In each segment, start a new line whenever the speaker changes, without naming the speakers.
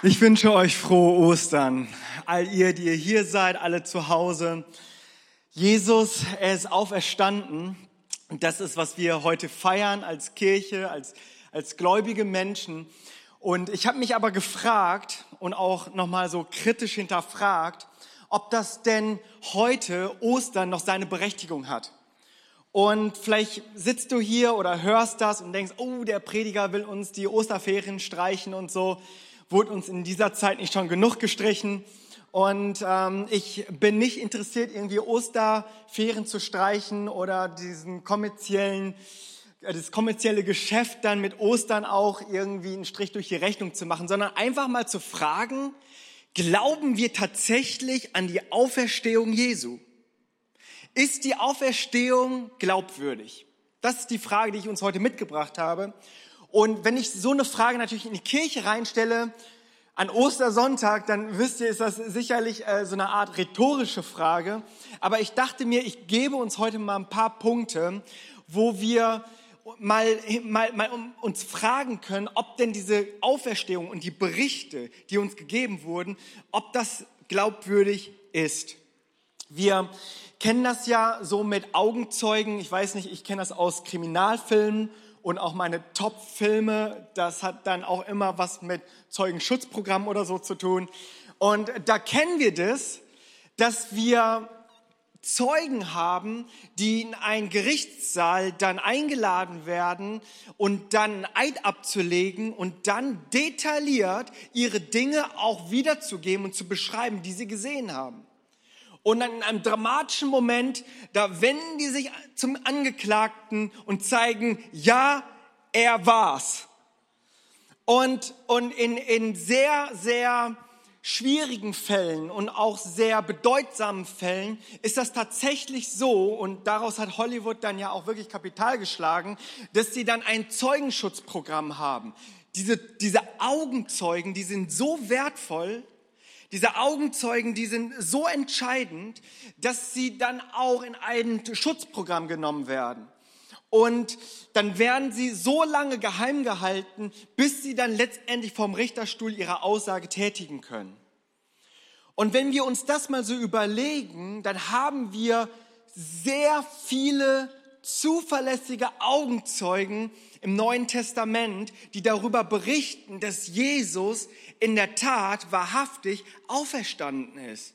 Ich wünsche euch frohe Ostern. All ihr, die ihr hier seid, alle zu Hause. Jesus, er ist auferstanden. Und das ist, was wir heute feiern als Kirche, als, als gläubige Menschen. Und ich habe mich aber gefragt und auch nochmal so kritisch hinterfragt, ob das denn heute Ostern noch seine Berechtigung hat. Und vielleicht sitzt du hier oder hörst das und denkst, oh, der Prediger will uns die Osterferien streichen und so wurde uns in dieser Zeit nicht schon genug gestrichen. Und ähm, ich bin nicht interessiert, irgendwie Osterferien zu streichen oder diesen kommerziellen, äh, das kommerzielle Geschäft dann mit Ostern auch irgendwie einen Strich durch die Rechnung zu machen, sondern einfach mal zu fragen, glauben wir tatsächlich an die Auferstehung Jesu? Ist die Auferstehung glaubwürdig? Das ist die Frage, die ich uns heute mitgebracht habe. Und wenn ich so eine Frage natürlich in die Kirche reinstelle, an Ostersonntag, dann wisst ihr, ist das sicherlich äh, so eine Art rhetorische Frage. Aber ich dachte mir, ich gebe uns heute mal ein paar Punkte, wo wir mal, mal, mal uns fragen können, ob denn diese Auferstehung und die Berichte, die uns gegeben wurden, ob das glaubwürdig ist. Wir kennen das ja so mit Augenzeugen. Ich weiß nicht, ich kenne das aus Kriminalfilmen und auch meine Top-Filme, das hat dann auch immer was mit Zeugenschutzprogramm oder so zu tun. Und da kennen wir das, dass wir Zeugen haben, die in einen Gerichtssaal dann eingeladen werden und dann Eid abzulegen und dann detailliert ihre Dinge auch wiederzugeben und zu beschreiben, die sie gesehen haben. Und dann in einem dramatischen Moment, da wenden die sich zum Angeklagten und zeigen, ja, er war's. Und, und in, in sehr, sehr schwierigen Fällen und auch sehr bedeutsamen Fällen ist das tatsächlich so, und daraus hat Hollywood dann ja auch wirklich Kapital geschlagen, dass sie dann ein Zeugenschutzprogramm haben. Diese, diese Augenzeugen, die sind so wertvoll, diese Augenzeugen, die sind so entscheidend, dass sie dann auch in ein Schutzprogramm genommen werden. Und dann werden sie so lange geheim gehalten, bis sie dann letztendlich vom Richterstuhl ihre Aussage tätigen können. Und wenn wir uns das mal so überlegen, dann haben wir sehr viele zuverlässige Augenzeugen im Neuen Testament, die darüber berichten, dass Jesus in der Tat wahrhaftig auferstanden ist.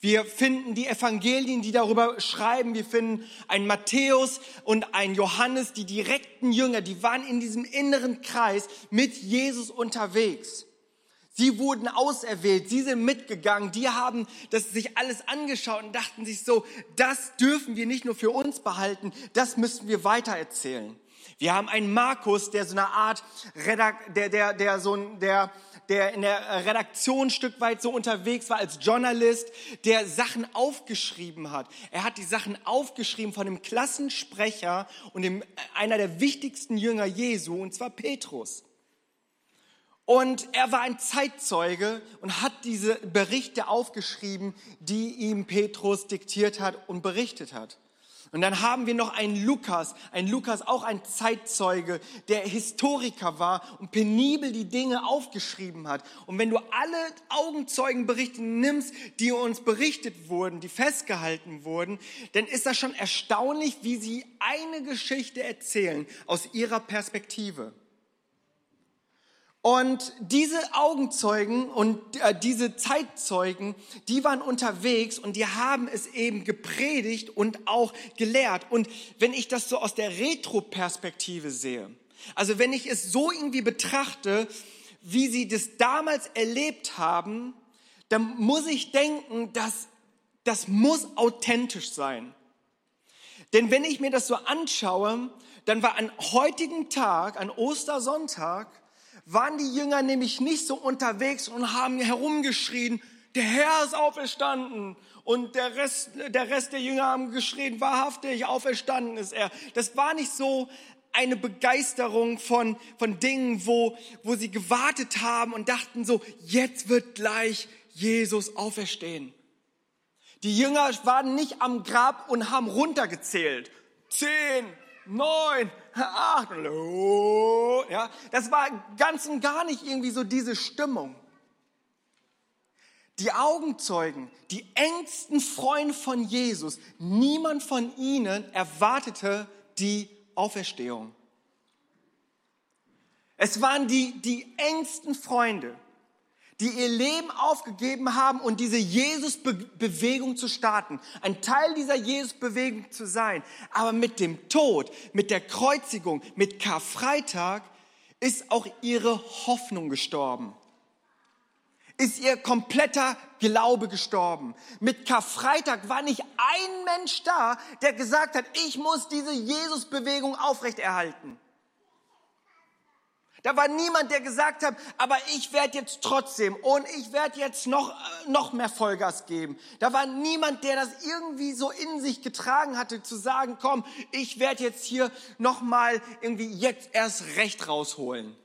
Wir finden die Evangelien, die darüber schreiben. Wir finden einen Matthäus und einen Johannes, die direkten Jünger, die waren in diesem inneren Kreis mit Jesus unterwegs. Sie wurden auserwählt, sie sind mitgegangen, die haben das sich alles angeschaut und dachten sich so, das dürfen wir nicht nur für uns behalten, das müssen wir weitererzählen. Wir haben einen Markus, der so eine Art, Redak der, der, der, so ein, der, der in der Redaktion ein Stück weit so unterwegs war als Journalist, der Sachen aufgeschrieben hat. Er hat die Sachen aufgeschrieben von dem Klassensprecher und dem, einer der wichtigsten Jünger Jesu, und zwar Petrus. Und er war ein Zeitzeuge und hat diese Berichte aufgeschrieben, die ihm Petrus diktiert hat und berichtet hat. Und dann haben wir noch einen Lukas, ein Lukas, auch ein Zeitzeuge, der Historiker war und penibel die Dinge aufgeschrieben hat. Und wenn du alle Augenzeugenberichte nimmst, die uns berichtet wurden, die festgehalten wurden, dann ist das schon erstaunlich, wie sie eine Geschichte erzählen aus ihrer Perspektive. Und diese Augenzeugen und äh, diese Zeitzeugen, die waren unterwegs und die haben es eben gepredigt und auch gelehrt. Und wenn ich das so aus der Retro-Perspektive sehe, also wenn ich es so irgendwie betrachte, wie sie das damals erlebt haben, dann muss ich denken, dass das muss authentisch sein. Denn wenn ich mir das so anschaue, dann war an heutigen Tag, an Ostersonntag, waren die Jünger nämlich nicht so unterwegs und haben herumgeschrien, der Herr ist auferstanden. Und der Rest, der Rest der Jünger haben geschrien, wahrhaftig, auferstanden ist er. Das war nicht so eine Begeisterung von, von Dingen, wo, wo sie gewartet haben und dachten so, jetzt wird gleich Jesus auferstehen. Die Jünger waren nicht am Grab und haben runtergezählt. Zehn, neun, acht, ja, das war ganz und gar nicht irgendwie so diese Stimmung. Die Augenzeugen, die engsten Freunde von Jesus, niemand von ihnen erwartete die Auferstehung. Es waren die, die engsten Freunde, die ihr Leben aufgegeben haben und diese Jesus-Bewegung zu starten, ein Teil dieser Jesus-Bewegung zu sein. Aber mit dem Tod, mit der Kreuzigung, mit Karfreitag ist auch ihre Hoffnung gestorben. Ist ihr kompletter Glaube gestorben. Mit Karfreitag war nicht ein Mensch da, der gesagt hat, ich muss diese Jesus-Bewegung aufrechterhalten. Da war niemand, der gesagt hat, aber ich werde jetzt trotzdem und ich werde jetzt noch, äh, noch mehr Vollgas geben. Da war niemand, der das irgendwie so in sich getragen hatte, zu sagen, komm, ich werde jetzt hier nochmal irgendwie jetzt erst recht rausholen.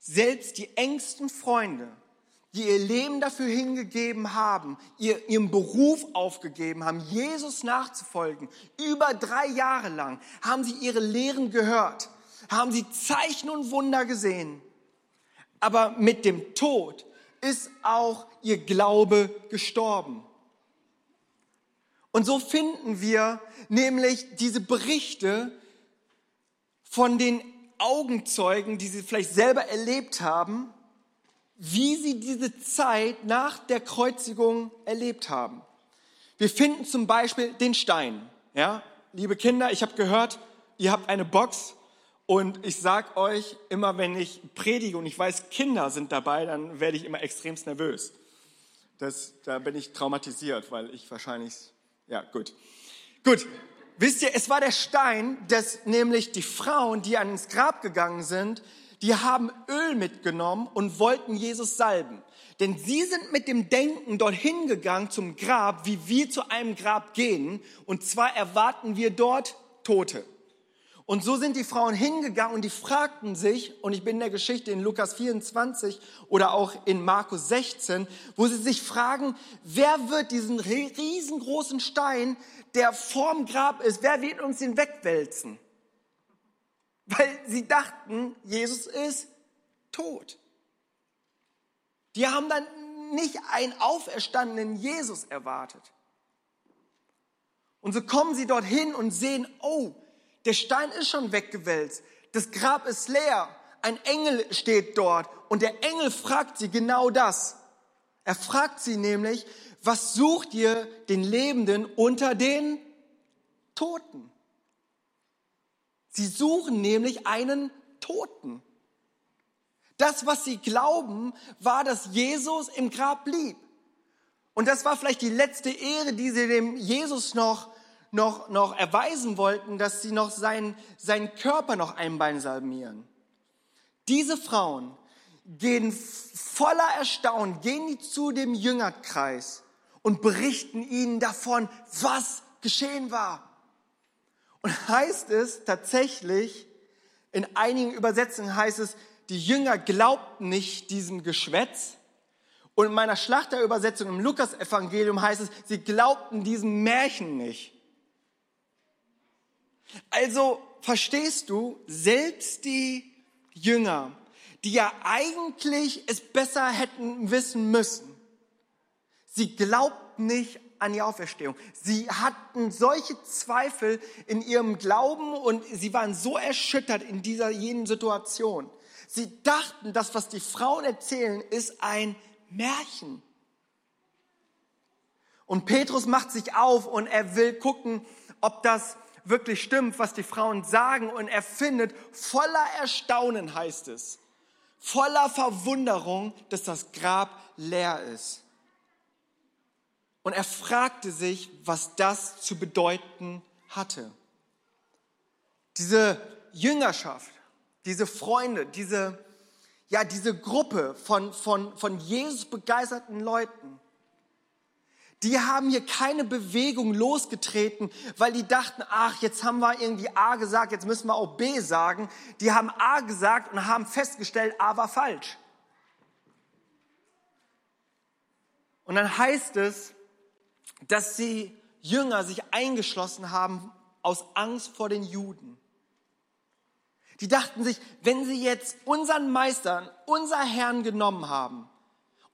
Selbst die engsten Freunde, die ihr Leben dafür hingegeben haben, ihr, ihren Beruf aufgegeben haben, Jesus nachzufolgen, über drei Jahre lang, haben sie ihre Lehren gehört haben sie Zeichen und Wunder gesehen. Aber mit dem Tod ist auch ihr Glaube gestorben. Und so finden wir nämlich diese Berichte von den Augenzeugen, die sie vielleicht selber erlebt haben, wie sie diese Zeit nach der Kreuzigung erlebt haben. Wir finden zum Beispiel den Stein. Ja, liebe Kinder, ich habe gehört, ihr habt eine Box und ich sag euch immer, wenn ich predige und ich weiß, Kinder sind dabei, dann werde ich immer extremst nervös. Das, da bin ich traumatisiert, weil ich wahrscheinlich, ja, gut. Gut. Wisst ihr, es war der Stein, dass nämlich die Frauen, die ans Grab gegangen sind, die haben Öl mitgenommen und wollten Jesus salben. Denn sie sind mit dem Denken dorthin gegangen zum Grab, wie wir zu einem Grab gehen. Und zwar erwarten wir dort Tote. Und so sind die Frauen hingegangen und die fragten sich, und ich bin in der Geschichte in Lukas 24 oder auch in Markus 16, wo sie sich fragen, wer wird diesen riesengroßen Stein, der vorm Grab ist, wer wird uns den wegwälzen? Weil sie dachten, Jesus ist tot. Die haben dann nicht einen auferstandenen Jesus erwartet. Und so kommen sie dorthin und sehen, oh, der Stein ist schon weggewälzt. Das Grab ist leer. Ein Engel steht dort und der Engel fragt sie genau das. Er fragt sie nämlich, was sucht ihr den Lebenden unter den Toten? Sie suchen nämlich einen Toten. Das, was sie glauben, war, dass Jesus im Grab blieb. Und das war vielleicht die letzte Ehre, die sie dem Jesus noch noch, noch erweisen wollten, dass sie noch seinen, seinen Körper noch einbalsamieren. Diese Frauen gehen voller Erstaunen, gehen die zu dem Jüngerkreis und berichten ihnen davon, was geschehen war. Und heißt es tatsächlich, in einigen Übersetzungen heißt es, die Jünger glaubten nicht diesem Geschwätz. Und in meiner Schlachterübersetzung im Lukas-Evangelium heißt es, sie glaubten diesem Märchen nicht. Also verstehst du, selbst die Jünger, die ja eigentlich es besser hätten wissen müssen, sie glaubten nicht an die Auferstehung. Sie hatten solche Zweifel in ihrem Glauben und sie waren so erschüttert in dieser jenen Situation. Sie dachten, das, was die Frauen erzählen, ist ein Märchen. Und Petrus macht sich auf und er will gucken, ob das wirklich stimmt, was die Frauen sagen. Und er findet voller Erstaunen, heißt es, voller Verwunderung, dass das Grab leer ist. Und er fragte sich, was das zu bedeuten hatte. Diese Jüngerschaft, diese Freunde, diese, ja, diese Gruppe von, von, von Jesus begeisterten Leuten, die haben hier keine Bewegung losgetreten, weil die dachten, ach, jetzt haben wir irgendwie A gesagt, jetzt müssen wir auch B sagen. Die haben A gesagt und haben festgestellt, A war falsch. Und dann heißt es, dass die Jünger sich eingeschlossen haben aus Angst vor den Juden. Die dachten sich, wenn sie jetzt unseren Meister, unser Herrn genommen haben,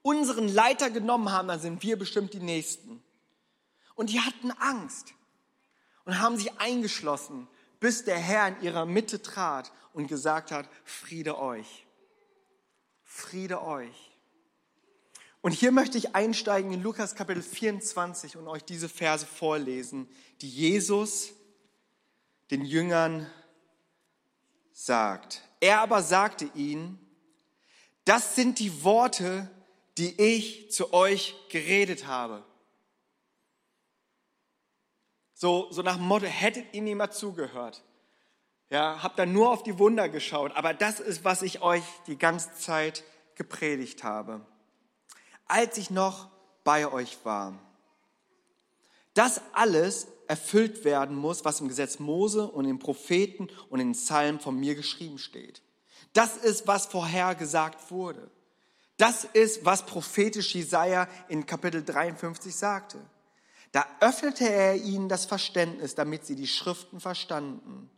unseren Leiter genommen haben, dann sind wir bestimmt die Nächsten. Und die hatten Angst und haben sich eingeschlossen, bis der Herr in ihrer Mitte trat und gesagt hat, Friede euch. Friede euch. Und hier möchte ich einsteigen in Lukas Kapitel 24 und euch diese Verse vorlesen, die Jesus den Jüngern sagt. Er aber sagte ihnen, das sind die Worte, die ich zu euch geredet habe. So, so nach dem Motto, hättet ihr niemand zugehört. Ja, habt dann nur auf die Wunder geschaut. Aber das ist, was ich euch die ganze Zeit gepredigt habe. Als ich noch bei euch war. Das alles erfüllt werden muss, was im Gesetz Mose und den Propheten und in den Psalmen von mir geschrieben steht. Das ist, was vorher gesagt wurde. Das ist, was prophetisch Jesaja in Kapitel 53 sagte. Da öffnete er ihnen das Verständnis, damit sie die Schriften verstanden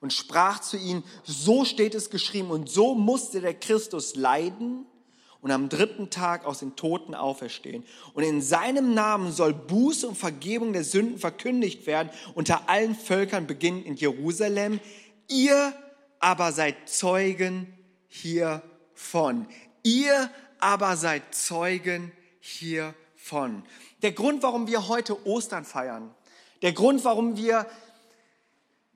und sprach zu ihnen, so steht es geschrieben und so musste der Christus leiden und am dritten Tag aus den Toten auferstehen. Und in seinem Namen soll Buße und Vergebung der Sünden verkündigt werden unter allen Völkern, beginnend in Jerusalem. Ihr aber seid Zeugen hiervon. Ihr aber seid Zeugen hiervon. Der Grund, warum wir heute Ostern feiern, der Grund, warum wir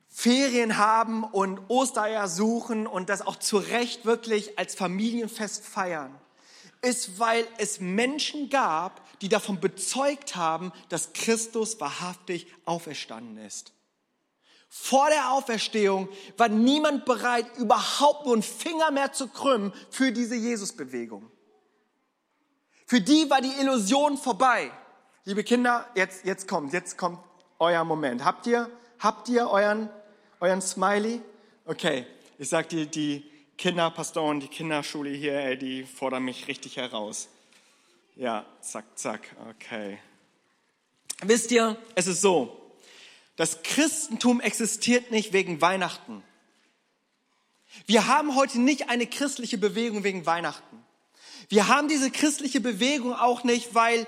Ferien haben und Ostereier suchen und das auch zu Recht wirklich als Familienfest feiern, ist, weil es Menschen gab, die davon bezeugt haben, dass Christus wahrhaftig auferstanden ist. Vor der Auferstehung war niemand bereit, überhaupt nur einen Finger mehr zu krümmen für diese Jesusbewegung. Für die war die Illusion vorbei. Liebe Kinder, jetzt, jetzt kommt, jetzt kommt euer Moment. Habt ihr, habt ihr euren, euren Smiley? Okay, ich sag dir, die, Kinderpastoren, die Kinderschule hier, ey, die fordern mich richtig heraus. Ja, zack, zack, okay. Wisst ihr, es ist so, das Christentum existiert nicht wegen Weihnachten. Wir haben heute nicht eine christliche Bewegung wegen Weihnachten. Wir haben diese christliche Bewegung auch nicht, weil,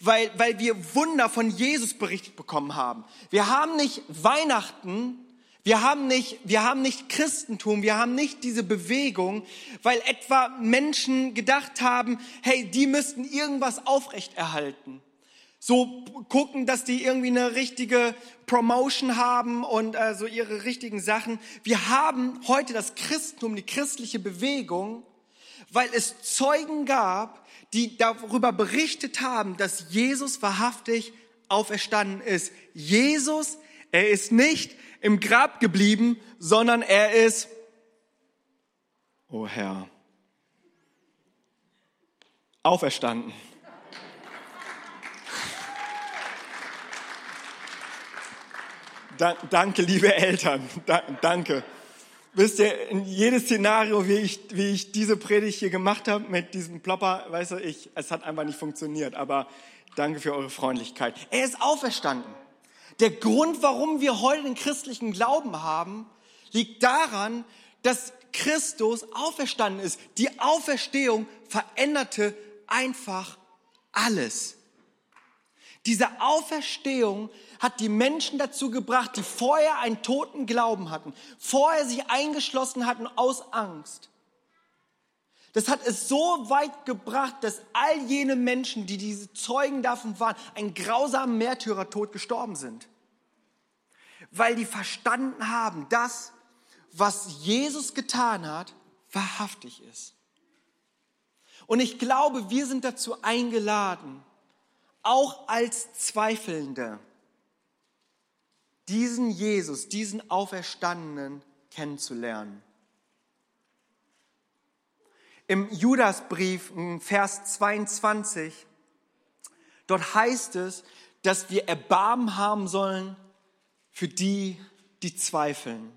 weil, weil wir Wunder von Jesus berichtet bekommen haben. Wir haben nicht Weihnachten, wir haben nicht, wir haben nicht Christentum, wir haben nicht diese Bewegung, weil etwa Menschen gedacht haben, hey, die müssten irgendwas aufrechterhalten. So gucken, dass die irgendwie eine richtige Promotion haben und äh, so ihre richtigen Sachen. Wir haben heute das Christentum, die christliche Bewegung, weil es Zeugen gab, die darüber berichtet haben, dass Jesus wahrhaftig auferstanden ist. Jesus, er ist nicht im Grab geblieben, sondern er ist, oh Herr, auferstanden. Da, danke, liebe Eltern. Da, danke. Wisst ihr, in jedes Szenario, wie ich, wie ich diese Predigt hier gemacht habe mit diesem Plopper, weißt du, ich, es hat einfach nicht funktioniert. Aber danke für eure Freundlichkeit. Er ist auferstanden. Der Grund, warum wir heute den christlichen Glauben haben, liegt daran, dass Christus auferstanden ist. Die Auferstehung veränderte einfach alles. Diese Auferstehung hat die Menschen dazu gebracht, die vorher einen toten Glauben hatten, vorher sich eingeschlossen hatten aus Angst, das hat es so weit gebracht, dass all jene Menschen, die diese Zeugen davon waren, einen grausamen Märtyrertod gestorben sind. Weil die verstanden haben, dass was Jesus getan hat, wahrhaftig ist. Und ich glaube, wir sind dazu eingeladen, auch als Zweifelnde, diesen Jesus, diesen Auferstandenen kennenzulernen. Im Judasbrief, Vers 22, dort heißt es, dass wir Erbarmen haben sollen für die, die zweifeln.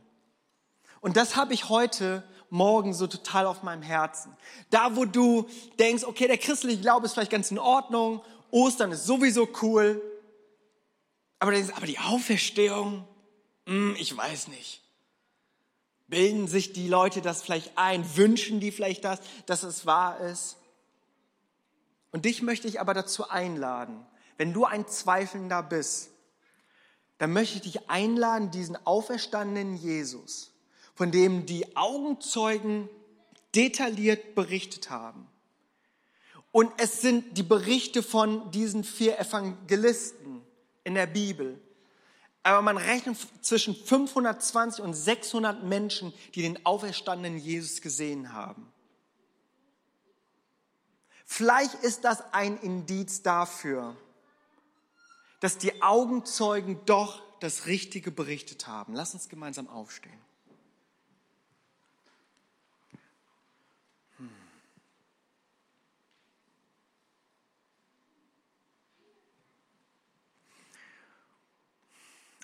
Und das habe ich heute Morgen so total auf meinem Herzen. Da, wo du denkst, okay, der christliche Glaube ist vielleicht ganz in Ordnung, Ostern ist sowieso cool, aber, denkst, aber die Auferstehung, Hm, ich weiß nicht. Bilden sich die Leute das vielleicht ein? Wünschen die vielleicht das, dass es wahr ist? Und dich möchte ich aber dazu einladen, wenn du ein Zweifelnder bist, dann möchte ich dich einladen, diesen auferstandenen Jesus, von dem die Augenzeugen detailliert berichtet haben. Und es sind die Berichte von diesen vier Evangelisten in der Bibel. Aber man rechnet zwischen 520 und 600 Menschen, die den auferstandenen Jesus gesehen haben. Vielleicht ist das ein Indiz dafür, dass die Augenzeugen doch das Richtige berichtet haben. Lass uns gemeinsam aufstehen.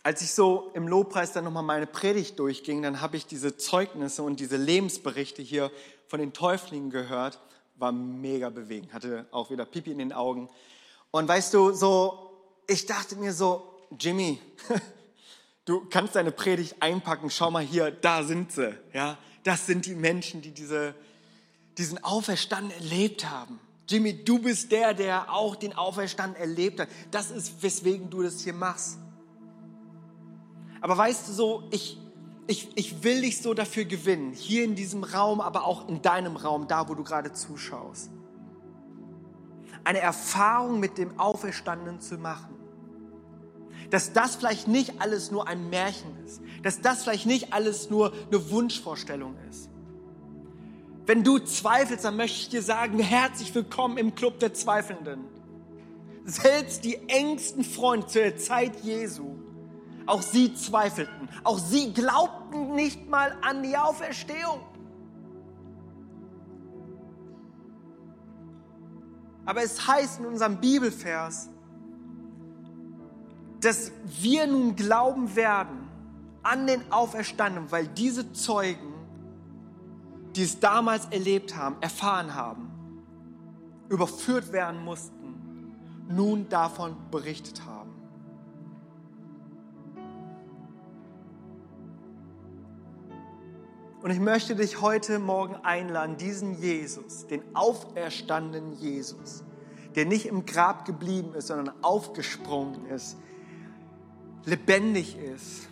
Als ich so im Lobpreis dann nochmal meine Predigt durchging, dann habe ich diese Zeugnisse und diese Lebensberichte hier von den Täuflingen gehört. War mega bewegend, hatte auch wieder Pipi in den Augen. Und weißt du, so, ich dachte mir so, Jimmy, du kannst deine Predigt einpacken, schau mal hier, da sind sie. Ja, das sind die Menschen, die diese, diesen Auferstand erlebt haben. Jimmy, du bist der, der auch den Auferstand erlebt hat. Das ist, weswegen du das hier machst. Aber weißt du so, ich, ich, ich will dich so dafür gewinnen, hier in diesem Raum, aber auch in deinem Raum, da wo du gerade zuschaust. Eine Erfahrung mit dem Auferstandenen zu machen. Dass das vielleicht nicht alles nur ein Märchen ist. Dass das vielleicht nicht alles nur eine Wunschvorstellung ist. Wenn du zweifelst, dann möchte ich dir sagen, herzlich willkommen im Club der Zweifelnden. Selbst die engsten Freunde zur Zeit Jesu auch sie zweifelten. Auch sie glaubten nicht mal an die Auferstehung. Aber es heißt in unserem Bibelvers, dass wir nun glauben werden an den Auferstandenen, weil diese Zeugen, die es damals erlebt haben, erfahren haben, überführt werden mussten, nun davon berichtet haben. Und ich möchte dich heute Morgen einladen, diesen Jesus, den auferstandenen Jesus, der nicht im Grab geblieben ist, sondern aufgesprungen ist, lebendig ist,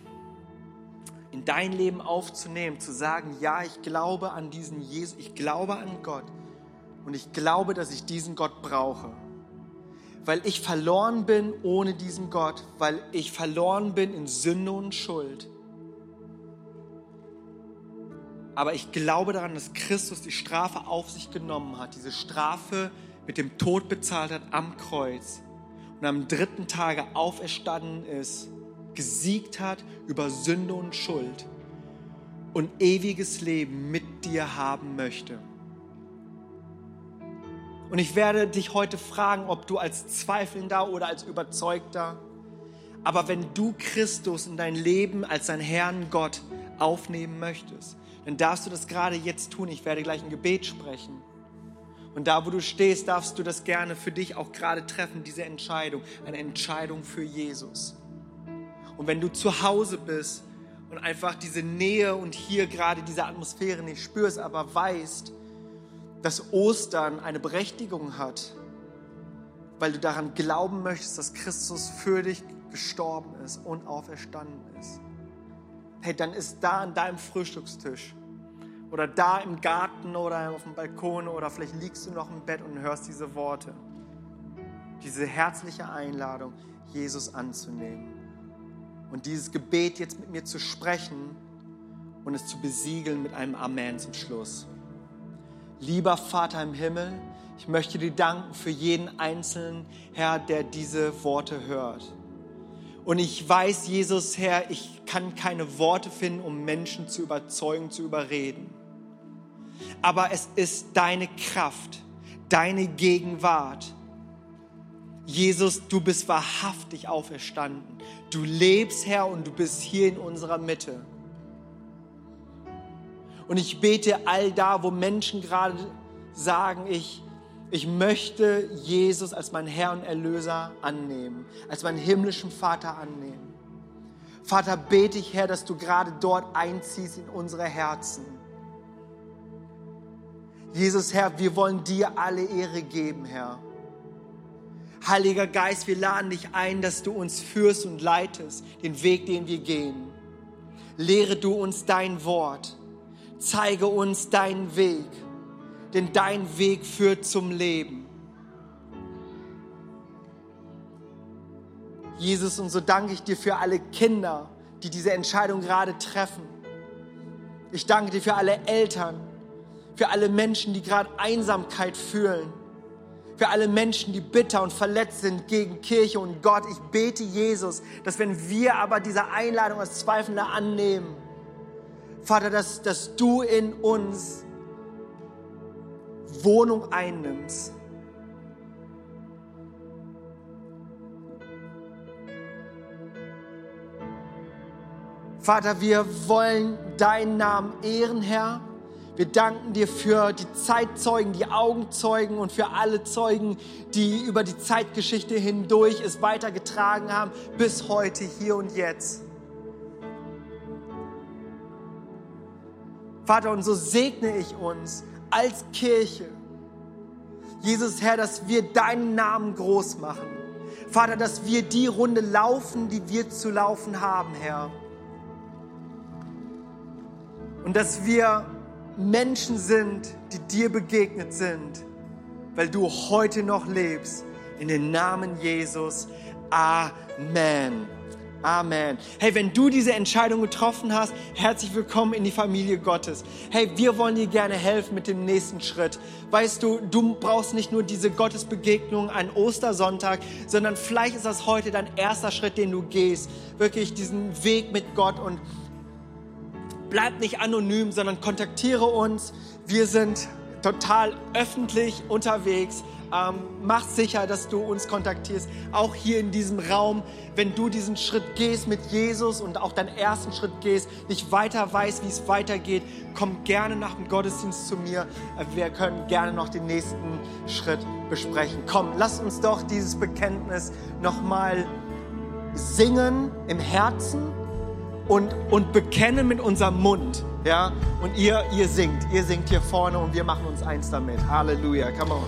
in dein Leben aufzunehmen, zu sagen, ja, ich glaube an diesen Jesus, ich glaube an Gott und ich glaube, dass ich diesen Gott brauche. Weil ich verloren bin ohne diesen Gott, weil ich verloren bin in Sünde und Schuld aber ich glaube daran, dass Christus die Strafe auf sich genommen hat, diese Strafe mit dem Tod bezahlt hat am Kreuz und am dritten Tage auferstanden ist, gesiegt hat über Sünde und Schuld und ewiges Leben mit dir haben möchte. Und ich werde dich heute fragen, ob du als Zweifelnder oder als Überzeugter, aber wenn du Christus in dein Leben als dein Herrn Gott aufnehmen möchtest, dann darfst du das gerade jetzt tun. Ich werde gleich ein Gebet sprechen. Und da, wo du stehst, darfst du das gerne für dich auch gerade treffen, diese Entscheidung. Eine Entscheidung für Jesus. Und wenn du zu Hause bist und einfach diese Nähe und hier gerade diese Atmosphäre nicht spürst, aber weißt, dass Ostern eine Berechtigung hat, weil du daran glauben möchtest, dass Christus für dich gestorben ist und auferstanden ist hey, dann ist da an deinem Frühstückstisch oder da im Garten oder auf dem Balkon oder vielleicht liegst du noch im Bett und hörst diese Worte. Diese herzliche Einladung, Jesus anzunehmen. Und dieses Gebet jetzt mit mir zu sprechen und es zu besiegeln mit einem Amen zum Schluss. Lieber Vater im Himmel, ich möchte dir danken für jeden Einzelnen, Herr, der diese Worte hört. Und ich weiß, Jesus, Herr, ich kann keine Worte finden, um Menschen zu überzeugen, zu überreden. Aber es ist deine Kraft, deine Gegenwart. Jesus, du bist wahrhaftig auferstanden. Du lebst, Herr, und du bist hier in unserer Mitte. Und ich bete all da, wo Menschen gerade sagen, ich, ich möchte Jesus als mein Herr und Erlöser annehmen, als meinen himmlischen Vater annehmen. Vater, bete ich, Herr, dass du gerade dort einziehst in unsere Herzen. Jesus, Herr, wir wollen dir alle Ehre geben, Herr. Heiliger Geist, wir laden dich ein, dass du uns führst und leitest, den Weg, den wir gehen. Lehre du uns dein Wort. Zeige uns deinen Weg, denn dein Weg führt zum Leben. Jesus, und so danke ich dir für alle Kinder, die diese Entscheidung gerade treffen. Ich danke dir für alle Eltern, für alle Menschen, die gerade Einsamkeit fühlen, für alle Menschen, die bitter und verletzt sind gegen Kirche und Gott. Ich bete Jesus, dass wenn wir aber diese Einladung als Zweifelnde annehmen, Vater, dass, dass du in uns Wohnung einnimmst. Vater, wir wollen deinen Namen ehren, Herr. Wir danken dir für die Zeitzeugen, die Augenzeugen und für alle Zeugen, die über die Zeitgeschichte hindurch es weitergetragen haben, bis heute, hier und jetzt. Vater, und so segne ich uns als Kirche, Jesus Herr, dass wir deinen Namen groß machen. Vater, dass wir die Runde laufen, die wir zu laufen haben, Herr. Und dass wir Menschen sind, die dir begegnet sind, weil du heute noch lebst. In den Namen Jesus. Amen. Amen. Hey, wenn du diese Entscheidung getroffen hast, herzlich willkommen in die Familie Gottes. Hey, wir wollen dir gerne helfen mit dem nächsten Schritt. Weißt du, du brauchst nicht nur diese Gottesbegegnung an Ostersonntag, sondern vielleicht ist das heute dein erster Schritt, den du gehst. Wirklich diesen Weg mit Gott und bleib nicht anonym, sondern kontaktiere uns. Wir sind total öffentlich unterwegs. Ähm, mach sicher, dass du uns kontaktierst, auch hier in diesem Raum. Wenn du diesen Schritt gehst mit Jesus und auch deinen ersten Schritt gehst, nicht weiter weißt, wie es weitergeht, komm gerne nach dem Gottesdienst zu mir. Wir können gerne noch den nächsten Schritt besprechen. Komm, lass uns doch dieses Bekenntnis nochmal singen im Herzen und, und bekennen mit unserem Mund. Ja? Und ihr, ihr singt, ihr singt hier vorne und wir machen uns eins damit. Halleluja, come on.